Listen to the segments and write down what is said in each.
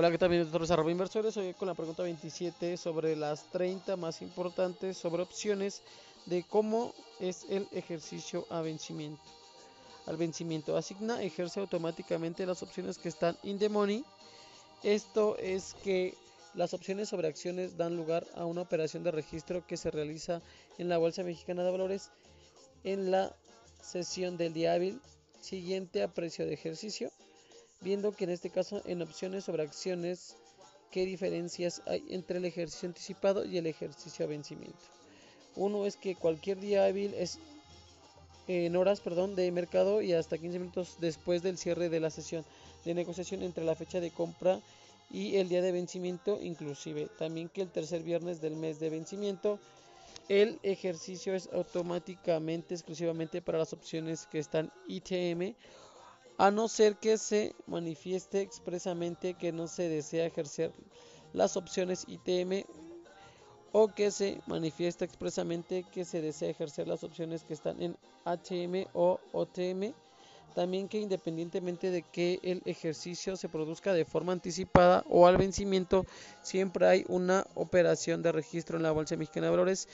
Hola, ¿qué tal? Bienvenidos a inversores. Hoy con la pregunta 27 sobre las 30 más importantes sobre opciones de cómo es el ejercicio a vencimiento. Al vencimiento asigna, ejerce automáticamente las opciones que están in the money. Esto es que las opciones sobre acciones dan lugar a una operación de registro que se realiza en la Bolsa Mexicana de Valores en la sesión del día hábil siguiente a precio de ejercicio viendo que en este caso en opciones sobre acciones, qué diferencias hay entre el ejercicio anticipado y el ejercicio a vencimiento. Uno es que cualquier día hábil es en horas perdón, de mercado y hasta 15 minutos después del cierre de la sesión de negociación entre la fecha de compra y el día de vencimiento, inclusive también que el tercer viernes del mes de vencimiento el ejercicio es automáticamente exclusivamente para las opciones que están ITM a no ser que se manifieste expresamente que no se desea ejercer las opciones ITM o que se manifieste expresamente que se desea ejercer las opciones que están en ATM o OTM. También que independientemente de que el ejercicio se produzca de forma anticipada o al vencimiento, siempre hay una operación de registro en la Bolsa Mexicana de Valores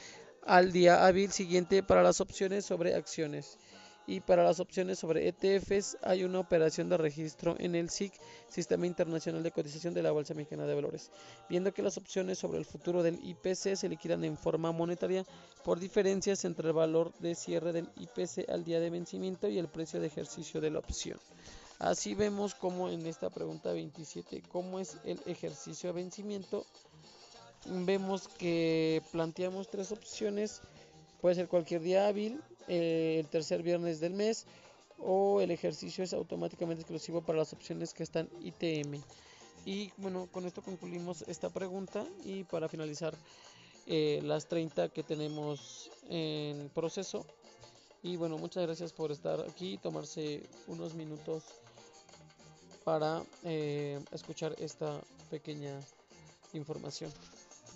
al día hábil siguiente para las opciones sobre acciones y para las opciones sobre ETFs hay una operación de registro en el SIC, Sistema Internacional de Cotización de la Bolsa Mexicana de Valores, viendo que las opciones sobre el futuro del IPC se liquidan en forma monetaria por diferencias entre el valor de cierre del IPC al día de vencimiento y el precio de ejercicio de la opción. Así vemos como en esta pregunta 27, cómo es el ejercicio a vencimiento. Vemos que planteamos tres opciones, puede ser cualquier día hábil, eh, el tercer viernes del mes o el ejercicio es automáticamente exclusivo para las opciones que están ITM. Y bueno, con esto concluimos esta pregunta y para finalizar eh, las 30 que tenemos en proceso. Y bueno, muchas gracias por estar aquí y tomarse unos minutos para eh, escuchar esta pequeña información.